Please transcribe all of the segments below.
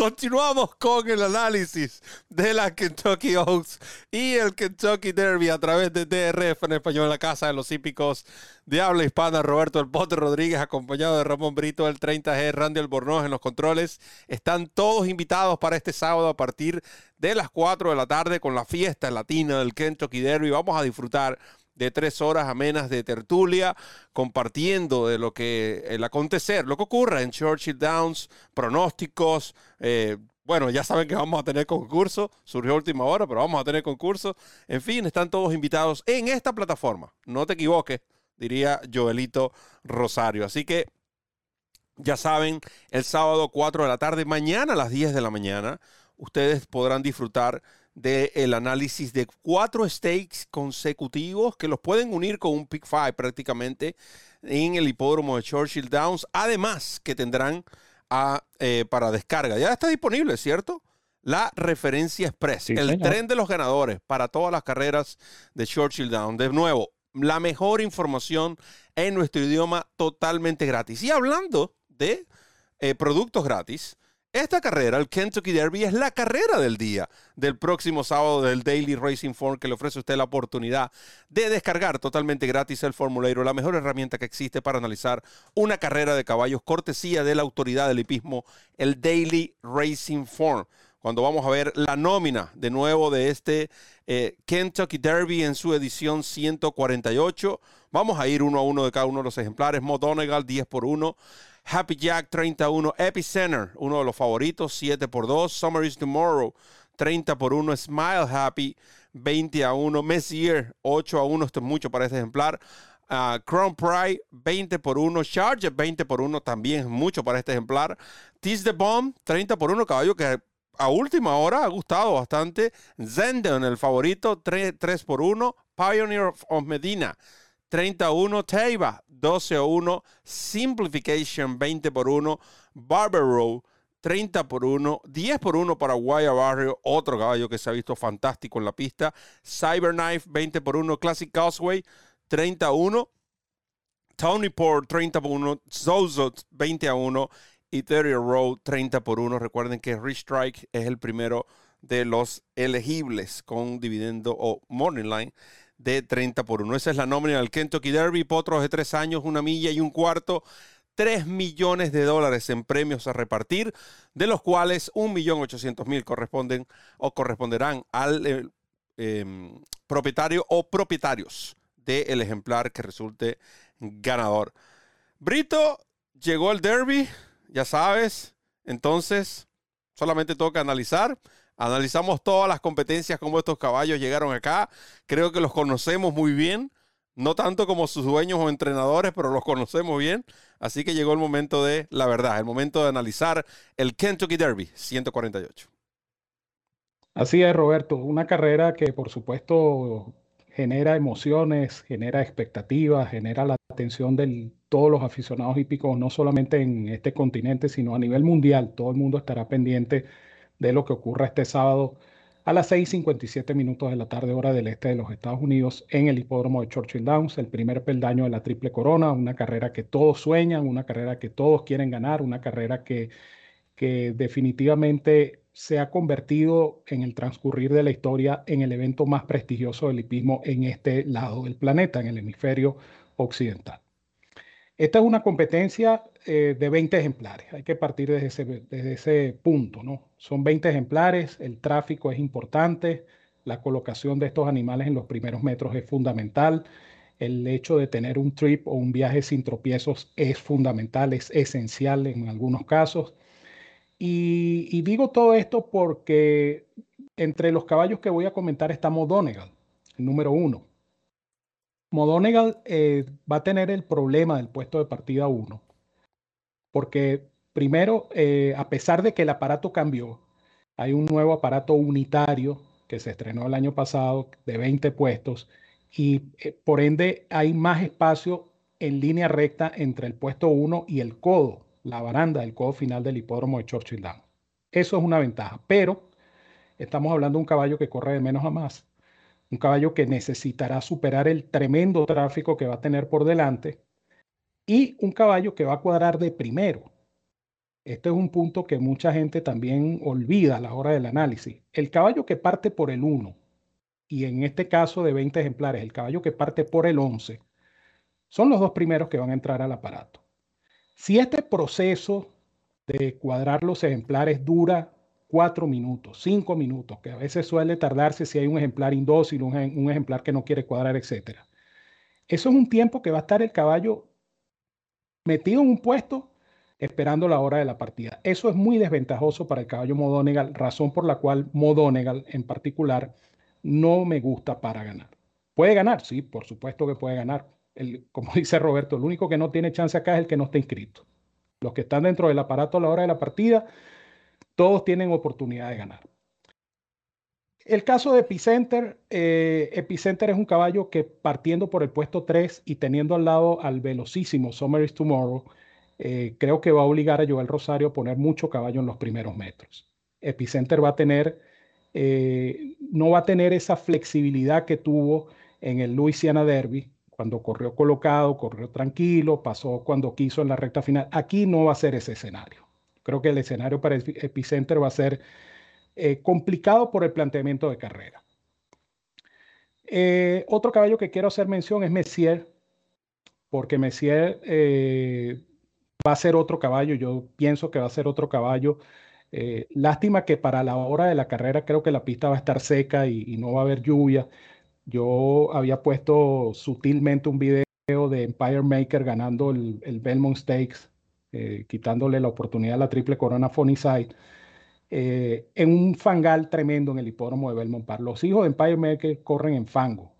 Continuamos con el análisis de la Kentucky Oaks y el Kentucky Derby a través de DRF en español, la casa de los hípicos de habla hispana. Roberto El Pote Rodríguez, acompañado de Ramón Brito, el 30G, Randy Albornoz en los controles. Están todos invitados para este sábado a partir de las 4 de la tarde con la fiesta latina del Kentucky Derby. Vamos a disfrutar de tres horas amenas de tertulia, compartiendo de lo que el acontecer, lo que ocurra en Churchill Downs, pronósticos. Eh, bueno, ya saben que vamos a tener concurso, surgió última hora, pero vamos a tener concurso. En fin, están todos invitados en esta plataforma. No te equivoques, diría Joelito Rosario. Así que ya saben, el sábado 4 de la tarde, mañana a las 10 de la mañana, ustedes podrán disfrutar del análisis de cuatro stakes consecutivos que los pueden unir con un pick five prácticamente en el hipódromo de Churchill Downs. Además, que tendrán a, eh, para descarga. Ya está disponible, ¿cierto? La referencia express, el tren de los ganadores para todas las carreras de Churchill Downs. De nuevo, la mejor información en nuestro idioma totalmente gratis. Y hablando de eh, productos gratis, esta carrera, el Kentucky Derby, es la carrera del día del próximo sábado del Daily Racing Form que le ofrece a usted la oportunidad de descargar totalmente gratis el formulario, la mejor herramienta que existe para analizar una carrera de caballos, cortesía de la autoridad del hipismo, el Daily Racing Form. Cuando vamos a ver la nómina de nuevo de este eh, Kentucky Derby en su edición 148, vamos a ir uno a uno de cada uno de los ejemplares. Mo 10 por 1. Happy Jack 31, Epicenter, uno de los favoritos, 7 por 2, Summer is Tomorrow, 30 por 1, Smile Happy, 20 a 1, Messier, 8 a 1, esto es mucho para este ejemplar. Uh, Crown Pride, 20 por 1. Charger, 20 por 1, también es mucho para este ejemplar. Tease the Bomb, 30 por 1, caballo que a última hora ha gustado bastante. Zendon, el favorito, 3, 3 por 1. Pioneer of Medina, 31 Teiba, 12 a 1, Simplification 20 por 1, Barbaro 30 por 1, 10 por 1 para Guaya Barrio, otro caballo que se ha visto fantástico en la pista, Cyberknife 20 por 1, Classic Causeway 30 a 1, Tony Port 30 por 1, Zozo 20 a 1 y Road 30 por 1. Recuerden que Rich Strike es el primero de los elegibles con dividendo o morning line de 30 por 1. Esa es la nómina del Kentucky Derby, potros de tres años, una milla y un cuarto. 3 millones de dólares en premios a repartir, de los cuales 1.800.000 corresponden o corresponderán al eh, em, propietario o propietarios del ejemplar que resulte ganador. Brito, llegó el derby, ya sabes, entonces solamente toca analizar Analizamos todas las competencias, como estos caballos llegaron acá. Creo que los conocemos muy bien. No tanto como sus dueños o entrenadores, pero los conocemos bien. Así que llegó el momento de la verdad, el momento de analizar el Kentucky Derby 148. Así es, Roberto. Una carrera que, por supuesto, genera emociones, genera expectativas, genera la atención de todos los aficionados hípicos, no solamente en este continente, sino a nivel mundial. Todo el mundo estará pendiente de lo que ocurra este sábado a las 6:57 minutos de la tarde, hora del este de los Estados Unidos, en el hipódromo de Churchill Downs, el primer peldaño de la Triple Corona, una carrera que todos sueñan, una carrera que todos quieren ganar, una carrera que, que definitivamente se ha convertido en el transcurrir de la historia en el evento más prestigioso del hipismo en este lado del planeta, en el hemisferio occidental. Esta es una competencia eh, de 20 ejemplares. Hay que partir desde ese, desde ese punto, ¿no? Son 20 ejemplares, el tráfico es importante, la colocación de estos animales en los primeros metros es fundamental, el hecho de tener un trip o un viaje sin tropiezos es fundamental, es esencial en algunos casos. Y, y digo todo esto porque entre los caballos que voy a comentar está Donegal, el número uno. Modonegal eh, va a tener el problema del puesto de partida 1, porque primero, eh, a pesar de que el aparato cambió, hay un nuevo aparato unitario que se estrenó el año pasado de 20 puestos y eh, por ende hay más espacio en línea recta entre el puesto 1 y el codo, la baranda del codo final del hipódromo de Churchill Downs. Eso es una ventaja, pero estamos hablando de un caballo que corre de menos a más un caballo que necesitará superar el tremendo tráfico que va a tener por delante y un caballo que va a cuadrar de primero. Este es un punto que mucha gente también olvida a la hora del análisis. El caballo que parte por el 1, y en este caso de 20 ejemplares, el caballo que parte por el 11, son los dos primeros que van a entrar al aparato. Si este proceso de cuadrar los ejemplares dura cuatro minutos, cinco minutos, que a veces suele tardarse si hay un ejemplar indócil, un ejemplar que no quiere cuadrar, etc. Eso es un tiempo que va a estar el caballo metido en un puesto esperando la hora de la partida. Eso es muy desventajoso para el caballo Modonegal, razón por la cual Modonegal en particular no me gusta para ganar. Puede ganar, sí, por supuesto que puede ganar. El, como dice Roberto, el único que no tiene chance acá es el que no está inscrito. Los que están dentro del aparato a la hora de la partida, todos tienen oportunidad de ganar. El caso de Epicenter, eh, Epicenter es un caballo que partiendo por el puesto 3 y teniendo al lado al velocísimo Summer is Tomorrow, eh, creo que va a obligar a Joel Rosario a poner mucho caballo en los primeros metros. Epicenter va a tener, eh, no va a tener esa flexibilidad que tuvo en el Louisiana Derby, cuando corrió colocado, corrió tranquilo, pasó cuando quiso en la recta final. Aquí no va a ser ese escenario. Creo que el escenario para Epicenter va a ser eh, complicado por el planteamiento de carrera. otro caballo que quiero hacer mención es Messier, porque Messier va a ser otro caballo, yo pienso que va a ser otro caballo. Eh, lástima que para la hora de la carrera creo que la pista va a estar seca y, no va a haber lluvia. Yo había puesto sutilmente un video de Empire Maker ganando el, Belmont Stakes, eh, quitándole la oportunidad a la triple corona Funny Side, eh, en un fangal tremendo en el hipódromo de Belmont Park. Los hijos de Empire Maker corren en fango.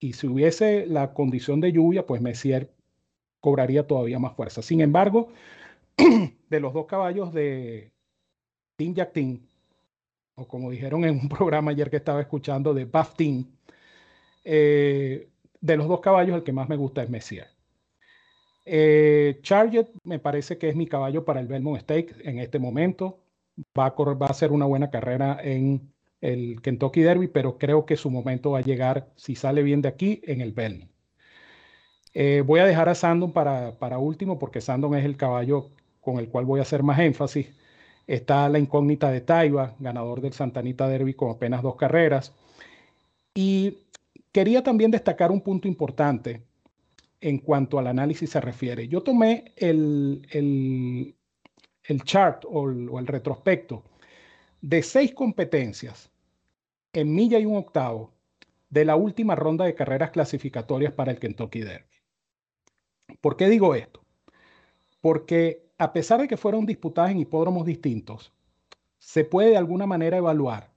Y si hubiese la condición de lluvia, pues Messier cobraría todavía más fuerza. Sin embargo, de los dos caballos de Team Jack Team, o como dijeron en un programa ayer que estaba escuchando de Buff Team, eh, de los dos caballos el que más me gusta es Messier. Eh, Charget me parece que es mi caballo para el Belmont Stakes en este momento. Va a, correr, va a hacer una buena carrera en el Kentucky Derby, pero creo que su momento va a llegar, si sale bien de aquí, en el Belmont. Eh, voy a dejar a Sandon para, para último porque Sandon es el caballo con el cual voy a hacer más énfasis. Está la incógnita de Taiba, ganador del Santanita Derby con apenas dos carreras. Y quería también destacar un punto importante en cuanto al análisis se refiere. Yo tomé el, el, el chart o el, o el retrospecto de seis competencias en milla y un octavo de la última ronda de carreras clasificatorias para el Kentucky Derby. ¿Por qué digo esto? Porque a pesar de que fueron disputadas en hipódromos distintos, se puede de alguna manera evaluar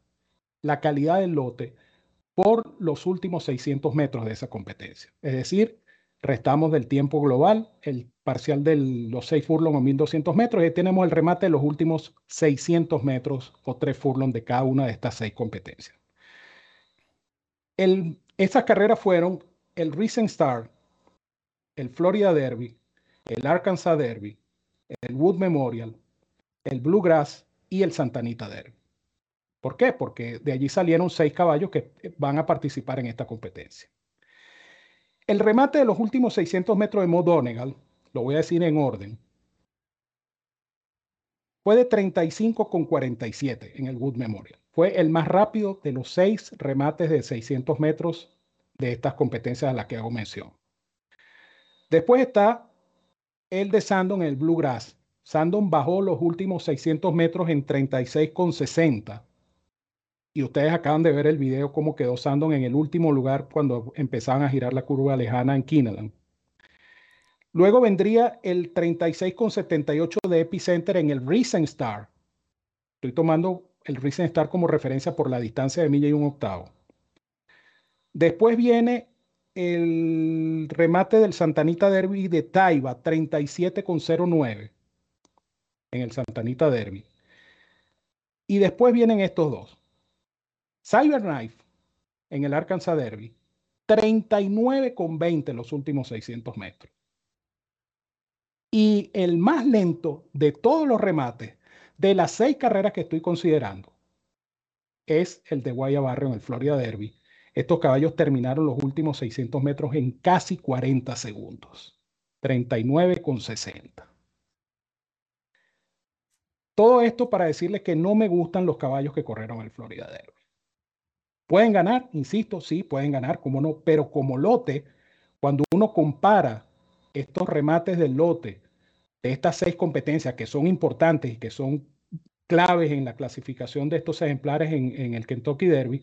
la calidad del lote por los últimos 600 metros de esa competencia. Es decir, restamos del tiempo global, el parcial de los 6 furlongs o 1200 metros, y tenemos el remate de los últimos 600 metros o 3 furlongs de cada una de estas 6 competencias. El, estas carreras fueron el Recent Star, el Florida Derby, el Arkansas Derby, el Wood Memorial, el Bluegrass y el Santanita Derby. ¿Por qué? Porque de allí salieron seis caballos que van a participar en esta competencia. El remate de los últimos 600 metros de Mo Donegal, lo voy a decir en orden, fue de 35 con 47 en el Wood Memorial. Fue el más rápido de los seis remates de 600 metros de estas competencias a las que hago mención. Después está el de Sandon, el Bluegrass. Sandon bajó los últimos 600 metros en 36,60. Y ustedes acaban de ver el video cómo quedó Sandon en el último lugar cuando empezaban a girar la curva lejana en Kineland. Luego vendría el 36,78 de Epicenter en el Recent Star. Estoy tomando el Recent Star como referencia por la distancia de milla y un octavo. Después viene el remate del Santanita Derby de Taiba, 37,09 en el Santanita Derby. Y después vienen estos dos. Cyberknife en el Arkansas Derby, 39,20 en los últimos 600 metros. Y el más lento de todos los remates de las seis carreras que estoy considerando es el de Guayabarrio en el Florida Derby, estos caballos terminaron los últimos 600 metros en casi 40 segundos, 39,60. Todo esto para decirles que no me gustan los caballos que corrieron el Florida Derby. Pueden ganar, insisto, sí, pueden ganar, como no, pero como lote, cuando uno compara estos remates del lote de estas seis competencias que son importantes y que son claves en la clasificación de estos ejemplares en, el Kentucky Derby,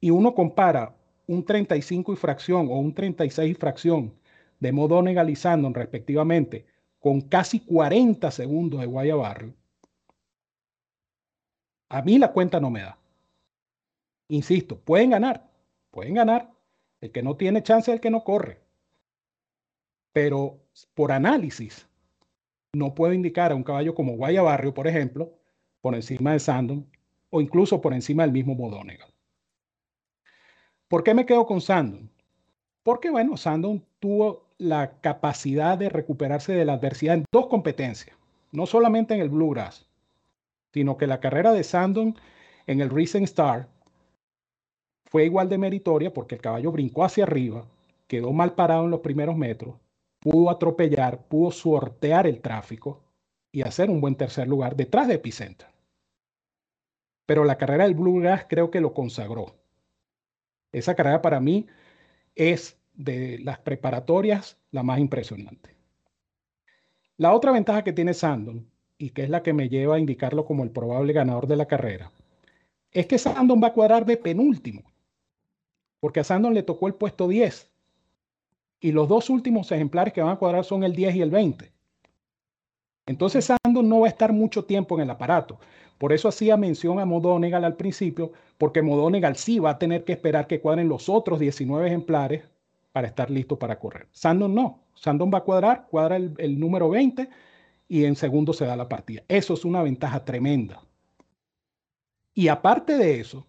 y uno compara un 35 y fracción o un 36 y fracción de Modonegal y Sandon respectivamente, con casi 40 segundos de Guayabarrio, a mí la cuenta no me da. Insisto, pueden ganar, pueden ganar. El que no tiene chance es el que no corre. Pero por análisis, no puedo indicar a un caballo como Guayabarrio, por ejemplo, por encima de Sandon o incluso por encima del mismo Modonegal. ¿Por qué me quedo con Sandon? Porque, bueno, Sandon tuvo la capacidad de recuperarse de la adversidad en dos competencias, no solamente en el Bluegrass, sino que la carrera de Sandon en el Recent Star fue igual de meritoria porque el caballo brincó hacia arriba, quedó mal parado en los primeros metros, pudo atropellar, pudo sortear el tráfico y hacer un buen tercer lugar detrás de Epicenter. Pero la carrera del Bluegrass creo que lo consagró. Esa carrera para mí es de las preparatorias la más impresionante. La otra ventaja que tiene Sandon y que es la que me lleva a indicarlo como el probable ganador de la carrera, es que Sandon va a cuadrar de penúltimo, porque a Sandon le tocó el puesto 10 y los dos últimos ejemplares que van a cuadrar son el 10 y el 20. Entonces Sandon no va a estar mucho tiempo en el aparato. Por eso hacía mención a Modonegal al principio, porque Modonegal sí va a tener que esperar que cuadren los otros 19 ejemplares para estar listo para correr. Sandon no. Sandon va a cuadrar, cuadra el, el número 20 y en segundo se da la partida. Eso es una ventaja tremenda. Y aparte de eso,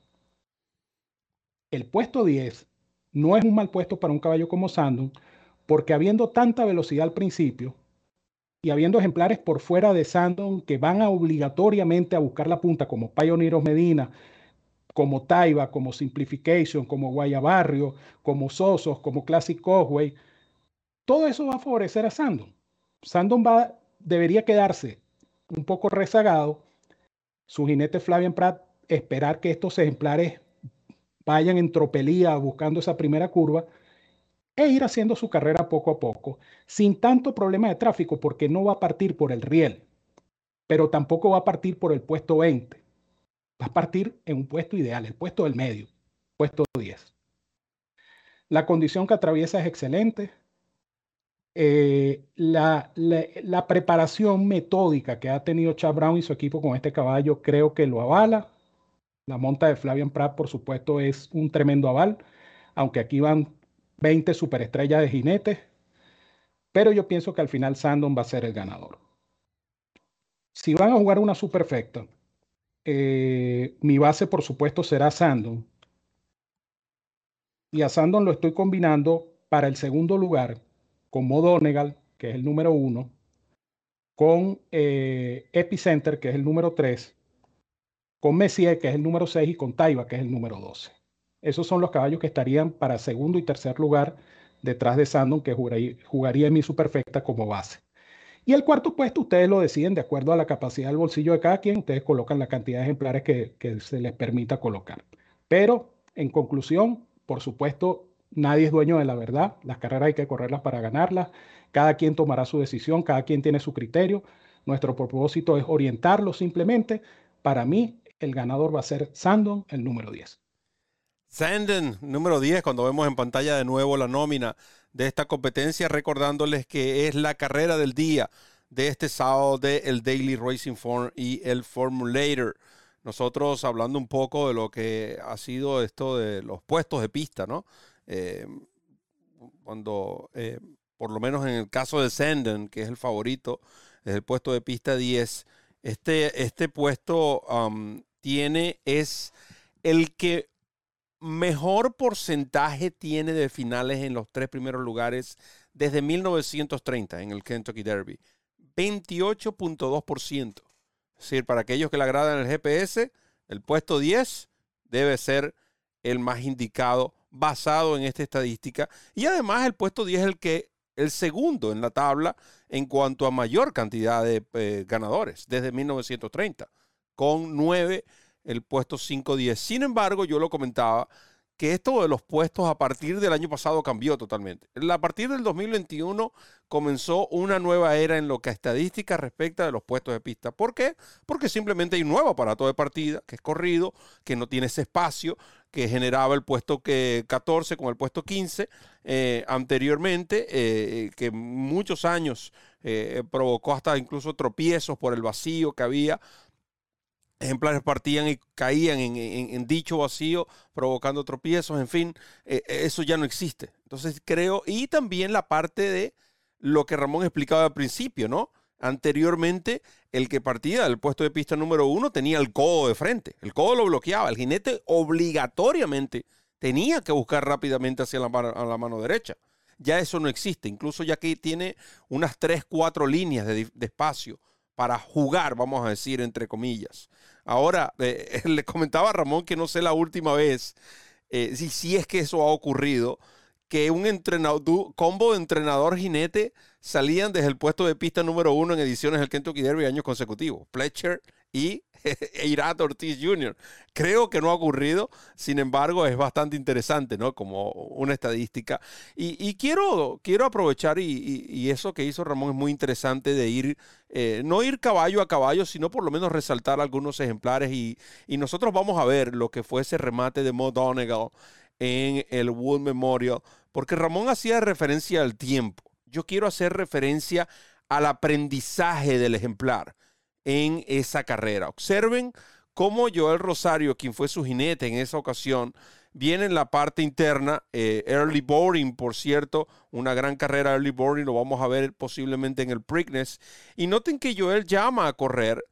el puesto 10 no es un mal puesto para un caballo como Sandon, porque habiendo tanta velocidad al principio y habiendo ejemplares por fuera de Sandon que van a obligatoriamente a buscar la punta, como Pioneeros Medina, como Taiba, como Simplification, como Guayabarrio, como Sosos, como Classic Cosway, todo eso va a favorecer a Sandon. Sandon va debería quedarse un poco rezagado. Su jinete Flavian Pratt esperar que estos ejemplares vayan en tropelía buscando esa primera curva e ir haciendo su carrera poco a poco, sin tanto problema de tráfico, porque no va a partir por el riel, pero tampoco va a partir por el puesto 20. Va a partir en un puesto ideal, el puesto del medio, puesto 10. La condición que atraviesa es excelente, eh, la, la, preparación metódica que ha tenido Chad Brown y su equipo con este caballo creo que lo avala. La monta de Flavian Pratt, por supuesto, es un tremendo aval, aunque aquí van 20 superestrellas de jinetes, pero yo pienso que al final Sandon va a ser el ganador. Si van a jugar una superfecta, eh, mi base, por supuesto, será Sandon. Y a Sandon lo estoy combinando para el segundo lugar con Modonegal, que es el número uno, con eh, Epicenter, que es el número tres, con Messier, que es el número seis, y con Taiba, que es el número doce. Esos son los caballos que estarían para segundo y tercer lugar detrás de Sandon, que jugaría, en mi superfecta como base. Y el cuarto puesto, ustedes lo deciden de acuerdo a la capacidad del bolsillo de cada quien. Ustedes colocan la cantidad de ejemplares que, que se les permita colocar. Pero, en conclusión, por supuesto, Nadie es dueño de la verdad. Las carreras hay que correrlas para ganarlas. Cada quien tomará su decisión, cada quien tiene su criterio. Nuestro propósito es orientarlo simplemente. Para mí, el ganador va a ser Sandon, el número 10. Sandon, número 10, cuando vemos en pantalla de nuevo la nómina de esta competencia, recordándoles que es la carrera del día de este sábado de el Daily Racing Form y el Formulator. Nosotros hablando un poco de lo que ha sido esto de los puestos de pista, ¿no? Eh, cuando, eh, por lo menos en el caso de Senden, que es el favorito, es el puesto de pista 10, este, este puesto tiene, es el que mejor porcentaje tiene de finales en los tres primeros lugares desde 1930 en el Kentucky Derby. 28.2%. Es decir, para aquellos que le agradan el GPS, el puesto 10 debe ser el más indicado basado en esta estadística. Y además el puesto 10 es el que el segundo en la tabla en cuanto a mayor cantidad de eh, ganadores desde 1930, con nueve el puesto 5-10. Sin embargo, yo lo comentaba, que esto de los puestos a partir del año pasado cambió totalmente. A partir del 2021 comenzó una nueva era en lo que a estadística respecta de los puestos de pista. ¿Por qué? Porque simplemente hay un nuevo aparato de partida que es corrido, que no tiene ese espacio que generaba el puesto que 14 con el puesto 15 eh, anteriormente, eh, que muchos años eh, provocó hasta incluso tropiezos por el vacío que había ejemplares partían y caían en, dicho vacío, provocando tropiezos, en fin, eh, eso ya no existe. Entonces creo, y también la parte de lo que Ramón explicaba al principio, ¿no? Anteriormente, el que partía del puesto de pista número uno tenía el codo de frente, el codo lo bloqueaba, el jinete obligatoriamente tenía que buscar rápidamente hacia la mano, la mano derecha. Ya eso no existe, incluso ya que tiene unas tres, cuatro líneas de espacio para jugar, vamos a decir, entre comillas. Ahora, eh, le comentaba a Ramón que no sé la última vez, eh, si, si es que eso ha ocurrido, que un entrenador, combo de entrenador jinete salían desde el puesto de pista número uno en ediciones del Kentucky Derby años consecutivos. Fletcher y Irat Ortiz Jr. Creo que no ha ocurrido, sin embargo es bastante interesante, ¿no? Como una estadística. Y, quiero, quiero aprovechar, y, eso que hizo Ramón es muy interesante de ir, eh, no ir caballo a caballo, sino por lo menos resaltar algunos ejemplares. Y, nosotros vamos a ver lo que fue ese remate de Mo Donegal en el Wood Memorial, porque Ramón hacía referencia al tiempo. Yo quiero hacer referencia al aprendizaje del ejemplar en esa carrera. Observen cómo Joel Rosario, quien fue su jinete en esa ocasión, viene en la parte interna, eh, early boarding, por cierto, una gran carrera early boarding, lo vamos a ver posiblemente en el Preakness. Y noten que Joel llama a correr,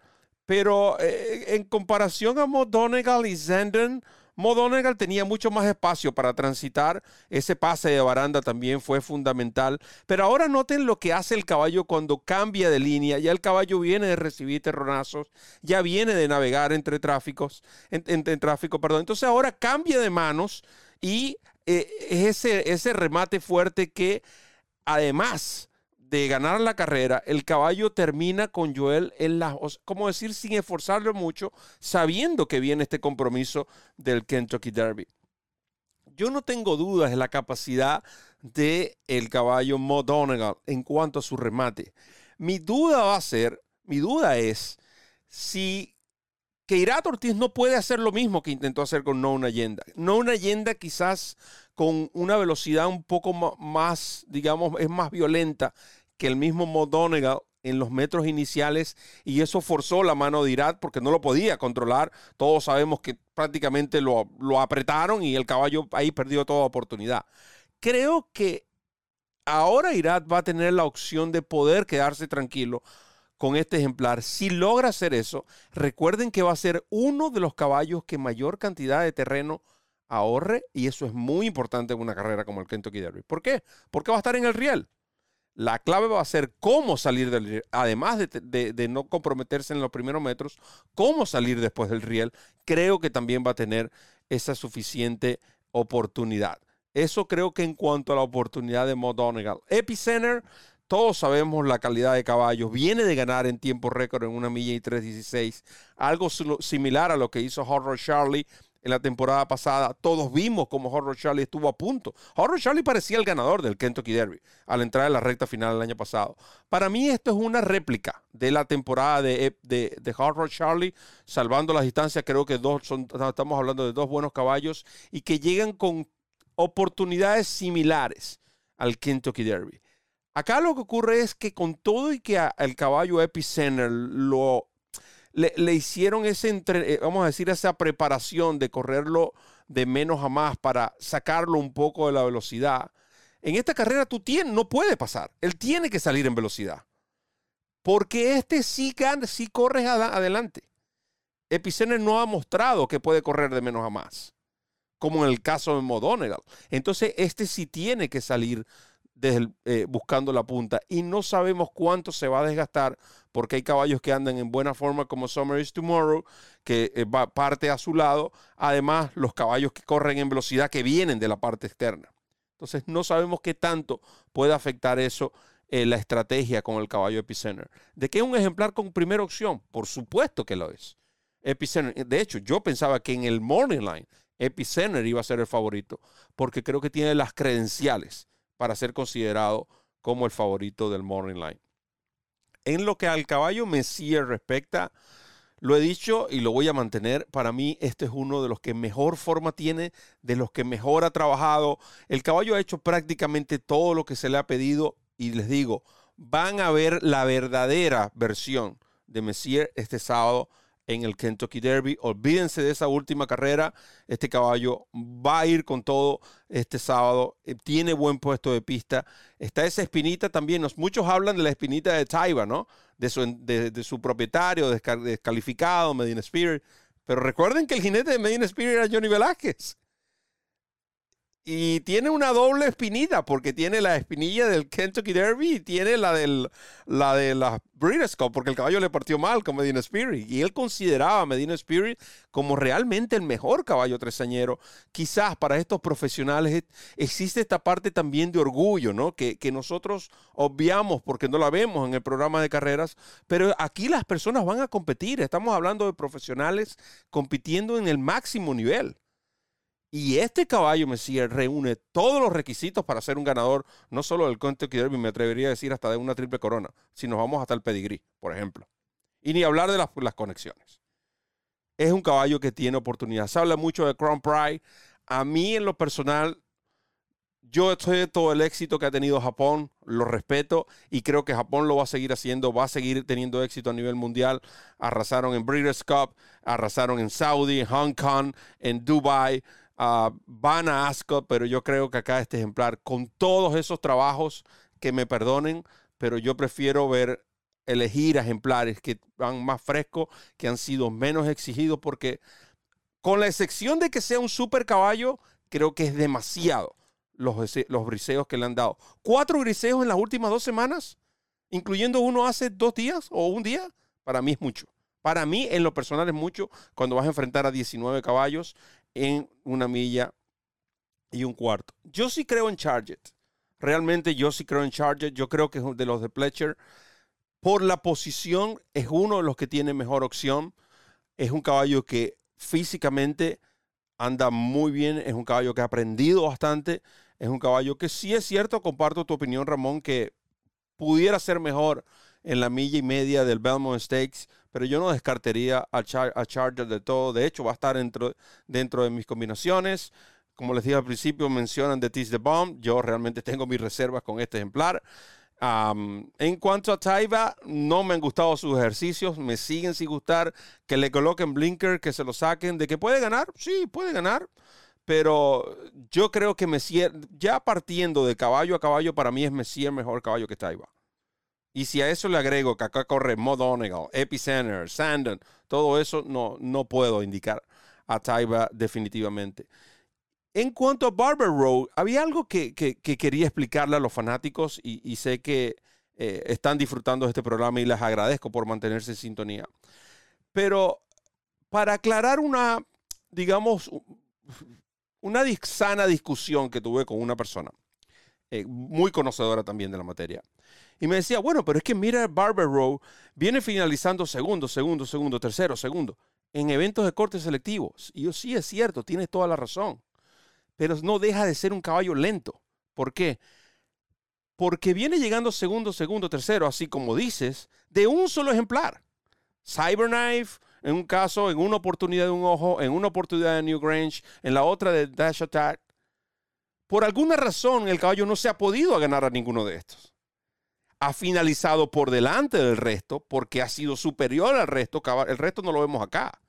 pero eh, en comparación a Donegal y Zenden, Modonegal tenía mucho más espacio para transitar. Ese pase de baranda también fue fundamental. Pero ahora noten lo que hace el caballo cuando cambia de línea. Ya el caballo viene de recibir terronazos, ya viene de navegar entre tráficos, en, tráfico, perdón. Entonces ahora cambia de manos y eh, ese, ese remate fuerte que además de ganar la carrera, el caballo termina con Joel en la, como decir, sin esforzarlo mucho, sabiendo que viene este compromiso del Kentucky Derby. Yo no tengo dudas de la capacidad de el caballo Mo Donegal en cuanto a su remate. Mi duda va a ser, mi duda es si Keirat Ortiz no puede hacer lo mismo que intentó hacer con No Una Allenda. No Una Allenda quizás con una velocidad un poco más, digamos, es más violenta que el mismo Modonegal en los metros iniciales y eso forzó la mano de Irat porque no lo podía controlar. Todos sabemos que prácticamente lo, lo apretaron y el caballo ahí perdió toda oportunidad. Creo que ahora Irat va a tener la opción de poder quedarse tranquilo con este ejemplar. Si logra hacer eso, recuerden que va a ser uno de los caballos que mayor cantidad de terreno ahorre y eso es muy importante en una carrera como el Kentucky Derby. ¿Por qué? Porque va a estar en el riel. La clave va a ser cómo salir del riel, además de, no comprometerse en los primeros metros, cómo salir después del riel. Creo que también va a tener esa suficiente oportunidad. Eso creo que en cuanto a la oportunidad de Mo Epicenter, todos sabemos la calidad de caballos. Viene de ganar en tiempo récord en una milla y 3.16. Algo similar a lo que hizo Horror Charlie en la temporada pasada. Todos vimos cómo Horror Charlie estuvo a punto. Horror Charlie parecía el ganador del Kentucky Derby al entrar en la recta final del año pasado. Para mí esto es una réplica de la temporada de, de, Horror Charlie, salvando las distancias. Creo que dos estamos hablando de dos buenos caballos y que llegan con oportunidades similares al Kentucky Derby. Acá lo que ocurre es que con todo y que el caballo Epicenter lo le, hicieron ese, entre, eh, vamos a decir, esa preparación de correrlo de menos a más para sacarlo un poco de la velocidad. En esta carrera tú tienes, no puede pasar. Él tiene que salir en velocidad. Porque este sí, sí corre adelante. Epicenter no ha mostrado que puede correr de menos a más, como en el caso de Modonegal. Entonces, este sí tiene que salir eh, buscando la punta y no sabemos cuánto se va a desgastar porque hay caballos que andan en buena forma como Summer is Tomorrow, que eh, va, parte a su lado, además los caballos que corren en velocidad que vienen de la parte externa. Entonces no sabemos qué tanto puede afectar eso eh, la estrategia con el caballo Epicenter. ¿De qué es un ejemplar con primera opción? Por supuesto que lo es. Epicenter. De hecho, yo pensaba que en el Morning Line Epicenter iba a ser el favorito porque creo que tiene las credenciales para ser considerado como el favorito del Morning Line. En lo que al caballo Messier respecta, lo he dicho y lo voy a mantener. Para mí, este es uno de los que mejor forma tiene, de los que mejor ha trabajado. El caballo ha hecho prácticamente todo lo que se le ha pedido y les digo, van a ver la verdadera versión de Messier este sábado en el Kentucky Derby. Olvídense de esa última carrera. Este caballo va a ir con todo este sábado. Eh, tiene buen puesto de pista. Está esa espinita también. muchos hablan de la espinita de Taiba, ¿no? De su, de, su propietario descalificado, Medina Spirit. Pero recuerden que el jinete de Medina Spirit era Johnny Velázquez. Y tiene una doble espinita, porque tiene la espinilla del Kentucky Derby y tiene la, del, la de la Breeders' Cup, porque el caballo le partió mal con Medina Spirit. Y él consideraba a Medina Spirit como realmente el mejor caballo tresañero. Quizás para estos profesionales existe esta parte también de orgullo, ¿no? Que, que nosotros obviamos porque no la vemos en el programa de carreras. Pero aquí las personas van a competir. Estamos hablando de profesionales compitiendo en el máximo nivel. Y este caballo Messier reúne todos los requisitos para ser un ganador, no solo del Kentucky Derby, me atrevería a decir hasta de una triple corona, si nos vamos hasta el pedigrí, por ejemplo. Y ni hablar de las, las conexiones. Es un caballo que tiene oportunidad. Se habla mucho de Crown Pride. A mí, en lo personal, yo estoy de todo el éxito que ha tenido Japón, lo respeto y creo que Japón lo va a seguir haciendo, va a seguir teniendo éxito a nivel mundial. Arrasaron en Breeders' Cup, arrasaron en Saudi, en Hong Kong, en Dubai, van a Ascot, pero yo creo que acá este ejemplar, con todos esos trabajos, que me perdonen, pero yo prefiero ver, elegir ejemplares que van más frescos, que han sido menos exigidos, porque con la excepción de que sea un super caballo, creo que es demasiado los, los briseos que le han dado. Cuatro briseos en las últimas dos semanas, incluyendo uno hace dos días o un día, para mí es mucho. Para mí, en lo personal, es mucho cuando vas a enfrentar a 19 caballos en una milla y un cuarto. Yo sí creo en Charget. Realmente yo sí creo en Charget. Yo creo que de los de Pletcher. Por la posición es uno de los que tiene mejor opción. Es un caballo que físicamente anda muy bien. Es un caballo que ha aprendido bastante. Es un caballo que sí es cierto, comparto tu opinión, Ramón, que pudiera ser mejor en la milla y media del Belmont Stakes pero yo no descartaría a, Charger de todo. De hecho, va a estar dentro, dentro de mis combinaciones. Como les dije al principio, mencionan The Tease the Bomb. Yo realmente tengo mis reservas con este ejemplar. en cuanto a Taiba, no me han gustado sus ejercicios, me siguen sin gustar que le coloquen blinker, que se lo saquen, de que puede ganar, sí, puede ganar, pero yo creo que Messier, ya partiendo de caballo a caballo, para mí es Messier mejor caballo que Taiba. Y si a eso le agrego que acá corre Modonegal, Epicenter, Sandon, todo eso no, no puedo indicar a Taiba definitivamente. En cuanto a Barber Road, había algo que, quería explicarle a los fanáticos y, sé que eh, están disfrutando de este programa y les agradezco por mantenerse en sintonía. Pero para aclarar una, digamos, una sana discusión que tuve con una persona, eh, muy conocedora también de la materia. Y me decía, bueno, pero es que mira, Barber Row viene finalizando segundo, segundo, segundo, tercero, segundo, en eventos de corte selectivos. Y yo sí es cierto, tienes toda la razón. Pero no deja de ser un caballo lento. ¿Por qué? Porque viene llegando segundo, segundo, tercero, así como dices, de un solo ejemplar. Cyberknife, en un caso, en una oportunidad de un ojo, en una oportunidad de New Grange, en la otra de Dash Attack. Por alguna razón, el caballo no se ha podido ganar a ninguno de estos ha finalizado por delante del resto porque ha sido superior al resto. El resto no lo vemos acá.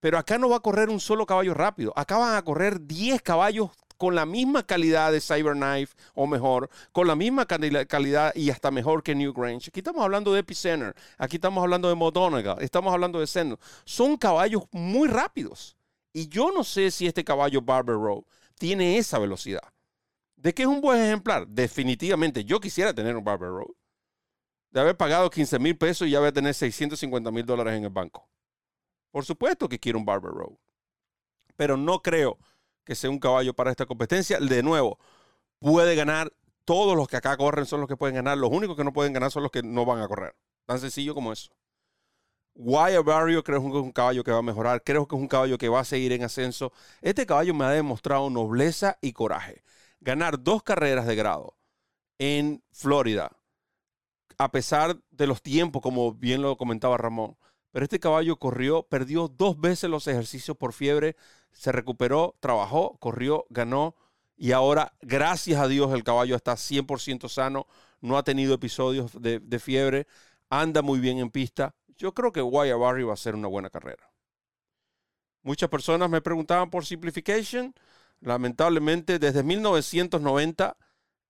Pero acá no va a correr un solo caballo rápido. Acá van a correr 10 caballos con la misma calidad de Cyberknife o mejor, con la misma calidad y hasta mejor que New Grange. Aquí estamos hablando de Epicenter, aquí estamos hablando de Modonegal, estamos hablando de Sendo. Son caballos muy rápidos. Y yo no sé si este caballo Barber Road tiene esa velocidad. ¿De qué es un buen ejemplar? Definitivamente, yo quisiera tener un Barber Road. De haber pagado 15 mil pesos y ya voy a tener 650 mil dólares en el banco. Por supuesto que quiero un Barber Road. Pero no creo que sea un caballo para esta competencia. De nuevo, puede ganar. Todos los que acá corren son los que pueden ganar. Los únicos que no pueden ganar son los que no van a correr. Tan sencillo como eso. Wire Barrio creo que es un caballo que va a mejorar. Creo que es un caballo que va a seguir en ascenso. Este caballo me ha demostrado nobleza y coraje. Ganar dos carreras de grado en Florida, a pesar de los tiempos, como bien lo comentaba Ramón. Pero este caballo corrió, perdió dos veces los ejercicios por fiebre, se recuperó, trabajó, corrió, ganó. Y ahora, gracias a Dios, el caballo está 100% sano, no ha tenido episodios de, de fiebre, anda muy bien en pista yo creo que Barry va a ser una buena carrera. Muchas personas me preguntaban por Simplification. Lamentablemente, desde 1990,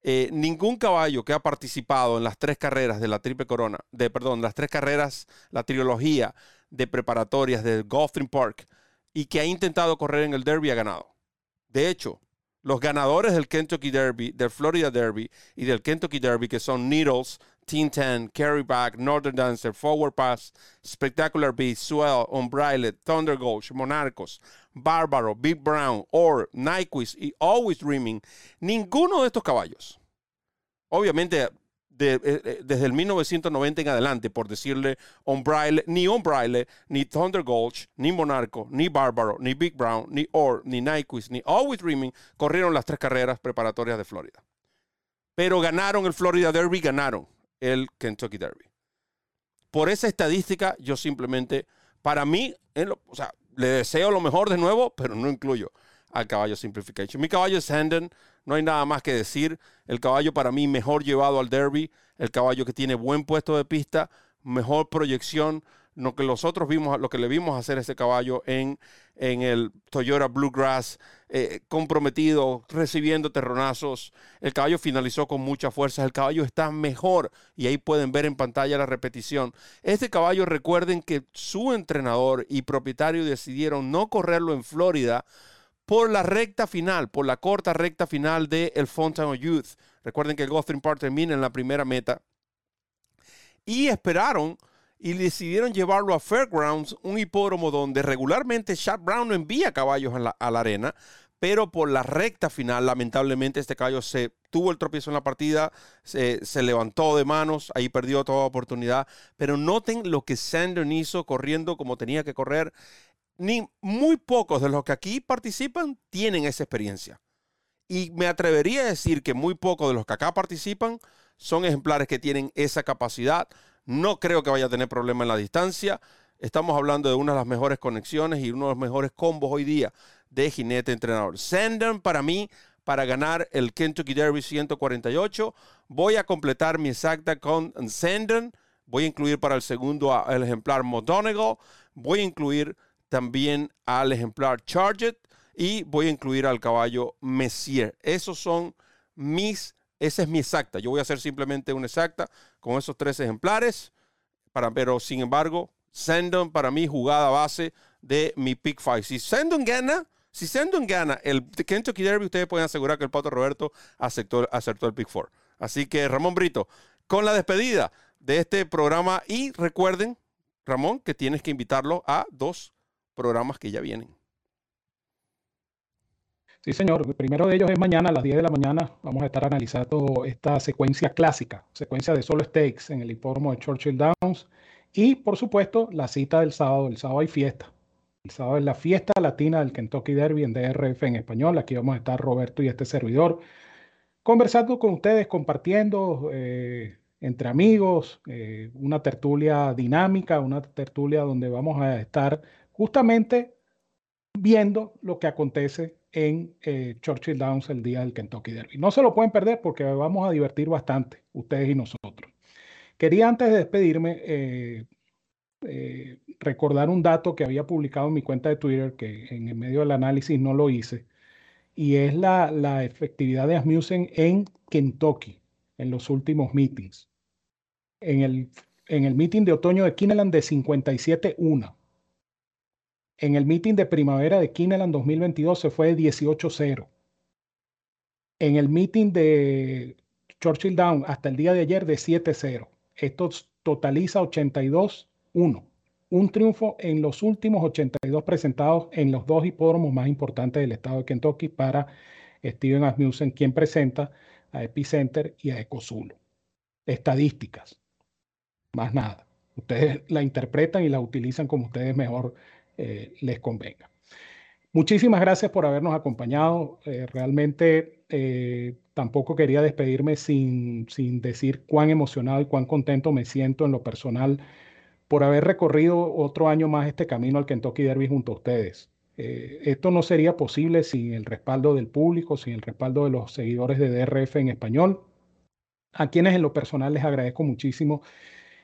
eh, ningún caballo que ha participado en las tres carreras de la Triple Corona, de perdón, las tres carreras, la trilogía de preparatorias del Gulfstream Park y que ha intentado correr en el Derby ha ganado. De hecho, los ganadores del Kentucky Derby, del Florida Derby y del Kentucky Derby, que son Needles, Teen Ten, Carry Back, Northern Dancer, Forward Pass, Spectacular Beast, Swell, Unbridled, Thunder Gulch, Monarcos, Bárbaro, Big Brown, Or, Nyquist y Always Dreaming, ninguno de estos caballos, obviamente eh, eh, desde el 1990 en adelante, por decirle ni Unbridled, ni Thunder Gulch, ni Monarco, ni Bárbaro, ni Big Brown, ni Or, ni Nyquist, ni Always Dreaming corrieron las tres carreras preparatorias de Florida. Pero ganaron el Florida Derby, ganaron el Kentucky Derby. Por esa estadística, yo simplemente, para mí, o sea, le deseo lo mejor de nuevo, pero no incluyo al caballo Simplification. Mi caballo es Hendon, no hay nada más que decir. El caballo para mí mejor llevado al Derby, el caballo que tiene buen puesto de pista, mejor proyección, lo que nosotros vimos, lo que le vimos hacer a ese caballo en, en el Toyota Bluegrass, eh, comprometido, recibiendo terronazos. El caballo finalizó con mucha fuerza. El caballo está mejor y ahí pueden ver en pantalla la repetición. Este caballo, recuerden que su entrenador y propietario decidieron no correrlo en Florida por la recta final, por la corta recta final del el Fountain Youth. Recuerden que el Gotham Park termina en la primera meta. Y esperaron y decidieron llevarlo a Fairgrounds, un hipódromo donde regularmente Chad Brown no envía caballos a la, arena, pero por la recta final, lamentablemente, este caballo se tuvo el tropiezo en la partida, se, levantó de manos, ahí perdió toda oportunidad. Pero noten lo que Sanders hizo corriendo como tenía que correr. Ni muy pocos de los que aquí participan tienen esa experiencia. Y me atrevería a decir que muy pocos de los que acá participan son ejemplares que tienen esa capacidad. No creo que vaya a tener problema en la distancia. Estamos hablando de una de las mejores conexiones y uno de los mejores combos hoy día de jinete entrenador. Senden para mí para ganar el Kentucky Derby 148. Voy a completar mi exacta con Senden. Voy a incluir para el segundo el ejemplar McDonagall. Voy a incluir también al ejemplar Charget y voy a incluir al caballo Messier. Esos son mis esa es mi exacta. Yo voy a hacer simplemente una exacta con esos tres ejemplares. Para, pero sin embargo, Sendon para mí jugada base de mi pick five. Si Sendon gana, si Sendon gana el Kentucky Derby, ustedes pueden asegurar que el Pato Roberto aceptó, acertó el pick four. Así que Ramón Brito, con la despedida de este programa y recuerden, Ramón, que tienes que invitarlo a dos programas que ya vienen. Sí, señor. El primero de ellos es mañana a las 10 de la mañana. Vamos a estar analizando esta secuencia clásica, secuencia de solo stakes en el hipódromo de Churchill Downs. Y, por supuesto, la cita del sábado. El sábado hay fiesta. El sábado es la fiesta latina del Kentucky Derby en DRF en español. Aquí vamos a estar Roberto y este servidor conversando con ustedes, compartiendo eh, entre amigos, eh, una tertulia dinámica, una tertulia donde vamos a estar justamente viendo lo que acontece en eh, Churchill Downs el día del Kentucky Derby. No se lo pueden perder porque vamos a divertir bastante, ustedes y nosotros. Quería antes de despedirme eh, eh, recordar un dato que había publicado en mi cuenta de Twitter, que en el medio del análisis no lo hice, y es la, efectividad de Asmussen en Kentucky en los últimos meetings. En el, en el meeting de otoño de Kineland de 57-1 en el meeting de primavera de Kineland 2022 se fue de 18-0. En el meeting de Churchill Down hasta el día de ayer de 7-0. Esto totaliza 82-1. un triunfo en los últimos 82 presentados en los dos hipódromos más importantes del estado de Kentucky para Steven Asmussen, quien presenta a Epicenter y a Ecosul. Estadísticas, más nada. Ustedes la interpretan y la utilizan como ustedes mejor eh, les convenga. Muchísimas gracias por habernos acompañado. Eh, realmente eh, tampoco quería despedirme sin, sin decir cuán emocionado y cuán contento me siento en lo personal por haber recorrido otro año más este camino al Kentucky Derby junto a ustedes. esto no sería posible sin el respaldo del público, sin el respaldo de los seguidores de DRF en español, a quienes en lo personal les agradezco muchísimo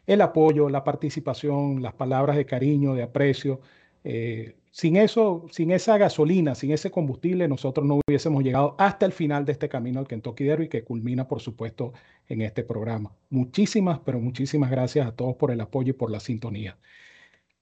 el apoyo, la participación, las palabras de cariño, de aprecio. Eh, sin eso, sin esa gasolina, sin ese combustible, nosotros no hubiésemos llegado hasta el final de este camino al Kentucky Derby que culmina, por supuesto, en este programa. Muchísimas, pero muchísimas gracias a todos por el apoyo y por la sintonía.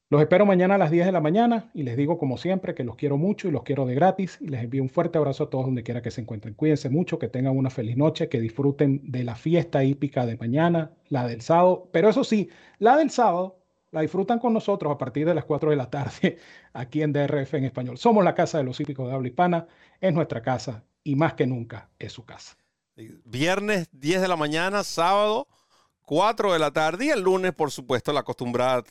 Los espero mañana a las 10 de la mañana y les digo como siempre que los quiero mucho y los quiero de gratis y les envío un fuerte abrazo a todos donde quiera que se encuentren. Cuídense mucho, que tengan una feliz noche, que disfruten de la fiesta hípica de mañana, la del sábado, pero eso sí, la del sábado la disfrutan con nosotros a partir de las 4 de la tarde aquí en DRF en español. Somos la casa de los hípicos de habla hispana, es nuestra casa y más que nunca es su casa. Viernes 10 de la mañana, sábado 4 de la tarde y el lunes, por supuesto, la acostumbrada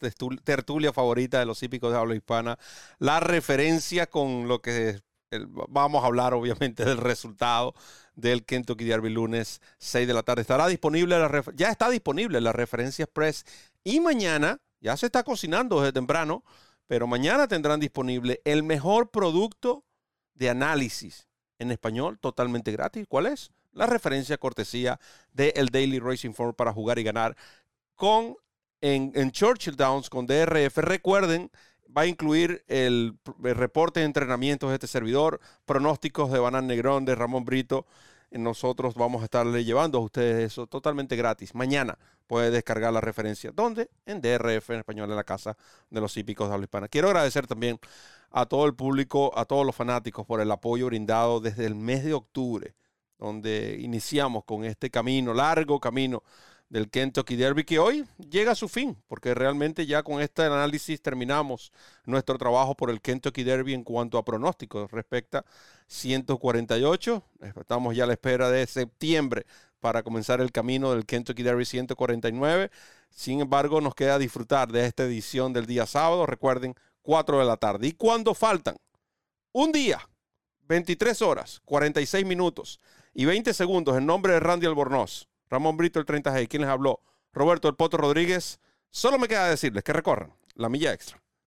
tertulia favorita de los hípicos de habla hispana, la referencia con lo que vamos a hablar, obviamente, del resultado del Kentucky Derby lunes 6 de la tarde. Estará disponible, la ya está disponible la referencia express y mañana, ya se está cocinando desde temprano, pero mañana tendrán disponible el mejor producto de análisis en español totalmente gratis. ¿Cuál es? la referencia cortesía de el Daily Racing Form para jugar y ganar con en, Churchill Downs con DRF. Recuerden, va a incluir el, reporte de entrenamientos de este servidor, pronósticos de Banán Negrón, de Ramón Brito. Nosotros vamos a estarle llevando a ustedes eso totalmente gratis. Mañana puede descargar la referencia. ¿Dónde? En DRF, en español, en la casa de los hípicos de habla hispana. Quiero agradecer también a todo el público, a todos los fanáticos por el apoyo brindado desde el mes de octubre donde iniciamos con este camino, largo camino del Kentucky Derby, que hoy llega a su fin, porque realmente ya con este análisis terminamos nuestro trabajo por el Kentucky Derby en cuanto a pronósticos. Respecta 148, estamos ya a la espera de septiembre para comenzar el camino del Kentucky Derby 149. Sin embargo, nos queda disfrutar de esta edición del día sábado, recuerden, 4 de la tarde. Y cuando faltan un día, 23 horas, 46 minutos y 20 segundos en nombre de Randy Albornoz, Ramón Brito el 30G, quien les habló, Roberto El Poto Rodríguez. Solo me queda decirles que recorran la milla extra.